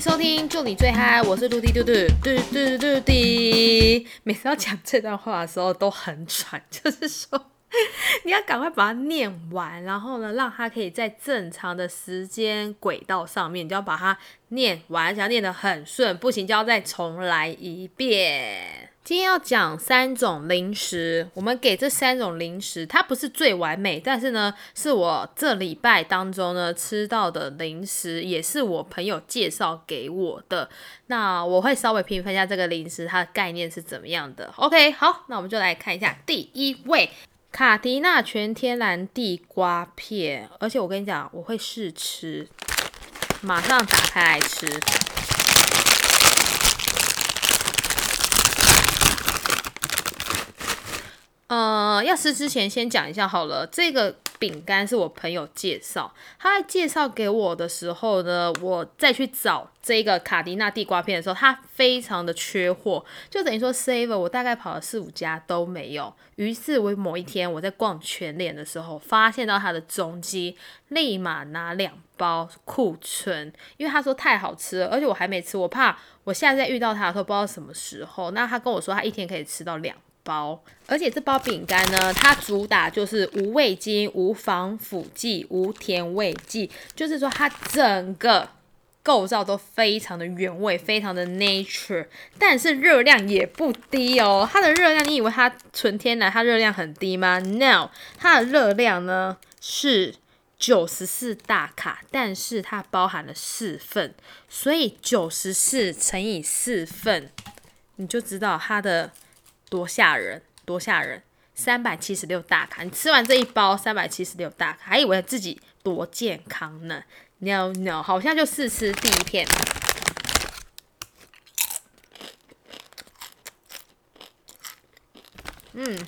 收听就你最嗨，我是嘟地嘟嘟嘟嘟嘟地。每次要讲这段话的时候都很喘，就是说你要赶快把它念完，然后呢，让它可以在正常的时间轨道上面，就要把它念完，想要念得很顺，不行就要再重来一遍。今天要讲三种零食，我们给这三种零食，它不是最完美，但是呢，是我这礼拜当中呢吃到的零食，也是我朋友介绍给我的。那我会稍微评分一下这个零食它的概念是怎么样的。OK，好，那我们就来看一下第一位卡迪娜全天然地瓜片，而且我跟你讲，我会试吃，马上打开来吃。要吃之前先讲一下好了。这个饼干是我朋友介绍，他在介绍给我的时候呢，我再去找这个卡迪娜地瓜片的时候，它非常的缺货，就等于说 Save 我大概跑了四五家都没有。于是我某一天我在逛全联的时候，发现到它的踪迹，立马拿两包库存，因为他说太好吃了，而且我还没吃，我怕我下次再遇到他的时候不知道什么时候。那他跟我说他一天可以吃到两。包，而且这包饼干呢，它主打就是无味精、无防腐剂、无甜味剂，就是说它整个构造都非常的原味，非常的 nature，但是热量也不低哦。它的热量，你以为它纯天然，它热量很低吗？No，它的热量呢是九十四大卡，但是它包含了四份，所以九十四乘以四份，你就知道它的。多吓人，多吓人！三百七十六大卡，你吃完这一包三百七十六大卡，还以为自己多健康呢？No No，好像就试吃第一片。嗯，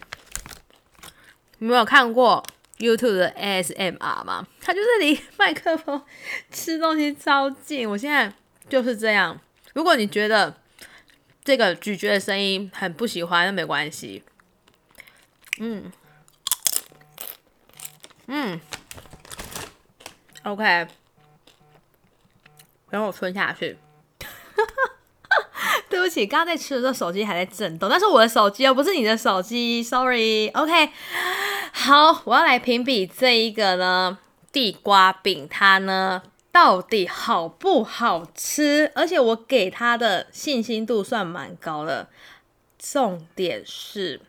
你没有看过 YouTube 的 ASMR 吗？他就是离麦克风吃东西超近。我现在就是这样。如果你觉得，这个咀嚼的声音很不喜欢，那没关系。嗯，嗯，OK，让我吞下去。对不起，刚刚在吃的时候手机还在震动，但是我的手机又，不是你的手机，Sorry。OK，好，我要来评比这一个呢，地瓜饼，它呢。到底好不好吃？而且我给他的信心度算蛮高的。重点是，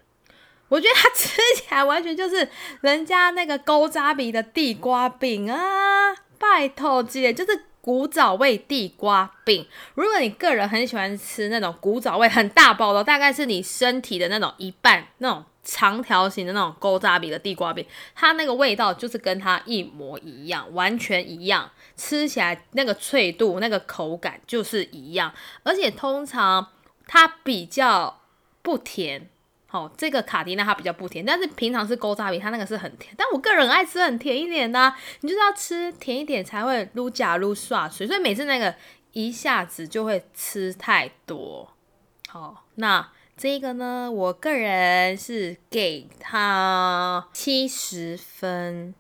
我觉得它吃起来完全就是人家那个勾扎比的地瓜饼啊！拜托姐，就是古早味地瓜饼。如果你个人很喜欢吃那种古早味很大包的，大概是你身体的那种一半那种。长条形的那种勾扎比的地瓜饼，它那个味道就是跟它一模一样，完全一样，吃起来那个脆度、那个口感就是一样。而且通常它比较不甜，好，这个卡迪娜它比较不甜，但是平常是勾扎饼，它那个是很甜。但我个人爱吃很甜一点的，你就是要吃甜一点才会撸假撸刷水，所以每次那个一下子就会吃太多。好，那。这个呢，我个人是给他七十分，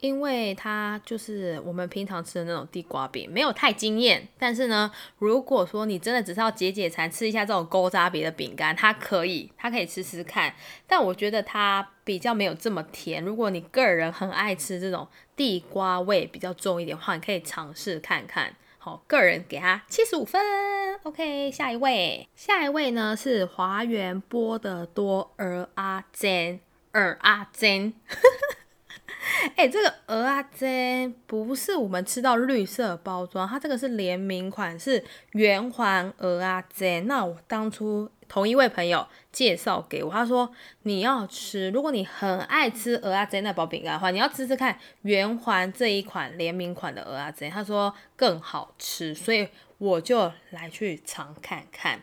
因为它就是我们平常吃的那种地瓜饼，没有太惊艳。但是呢，如果说你真的只是要解解馋，吃一下这种勾扎别的饼干，它可以，它可以吃吃看。但我觉得它比较没有这么甜。如果你个人很爱吃这种地瓜味比较重一点的话，你可以尝试看看。好，个人给他七十五分。OK，下一位，下一位呢是华源波的多尔阿珍，尔阿珍。哎，这个鹅阿珍不是我们吃到绿色包装，它这个是联名款，是圆环鹅阿珍。那我当初。同一位朋友介绍给我，他说你要吃，如果你很爱吃鹅阿珍那包饼干的话，你要吃吃看圆环这一款联名款的鹅阿珍，他说更好吃，所以我就来去尝看看。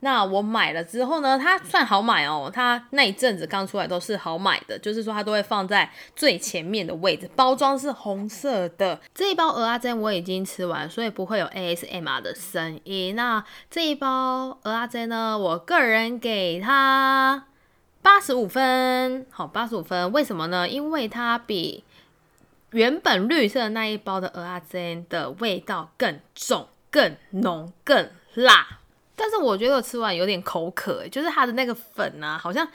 那我买了之后呢，它算好买哦。它那一阵子刚出来都是好买的，就是说它都会放在最前面的位置，包装是红色的。这一包鹅阿珍我已经吃完，所以不会有 ASMR 的声音。那这一包鹅阿珍呢，我个人给它八十五分，好，八十五分。为什么呢？因为它比原本绿色那一包的鹅阿珍的味道更重。更浓更辣。但是我觉得我吃完有点口渴，就是它的那个粉啊，好像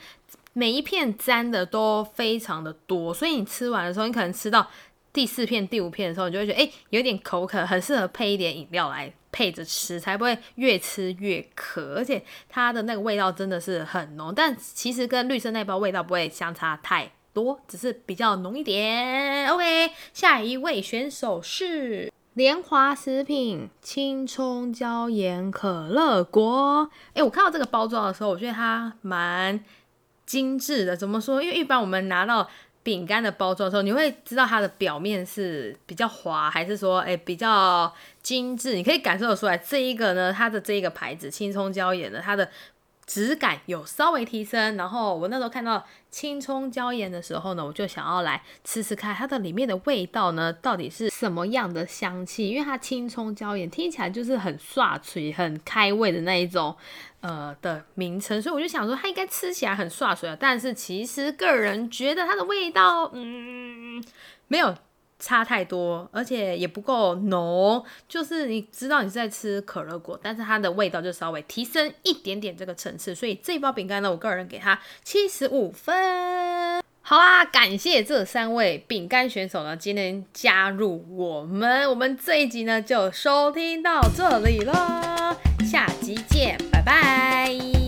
每一片沾的都非常的多，所以你吃完的时候，你可能吃到第四片、第五片的时候，你就会觉得哎，有点口渴，很适合配一点饮料来配着吃，才不会越吃越渴。而且它的那个味道真的是很浓，但其实跟绿色那包味道不会相差太多，只是比较浓一点。OK，下一位选手是。莲华食品青葱椒盐可乐果，哎，我看到这个包装的时候，我觉得它蛮精致的。怎么说？因为一般我们拿到饼干的包装的时候，你会知道它的表面是比较滑，还是说，哎，比较精致？你可以感受得出来，这一个呢，它的这一个牌子青葱椒盐的，它的。质感有稍微提升，然后我那时候看到青葱椒盐的时候呢，我就想要来吃吃看它的里面的味道呢，到底是什么样的香气？因为它青葱椒盐听起来就是很刷嘴、很开胃的那一种呃的名称，所以我就想说它应该吃起来很刷嘴啊。但是其实个人觉得它的味道，嗯，没有。差太多，而且也不够浓，就是你知道你是在吃可乐果，但是它的味道就稍微提升一点点这个层次，所以这包饼干呢，我个人给它七十五分。好啦，感谢这三位饼干选手呢，今天加入我们，我们这一集呢就收听到这里了，下集见，拜拜。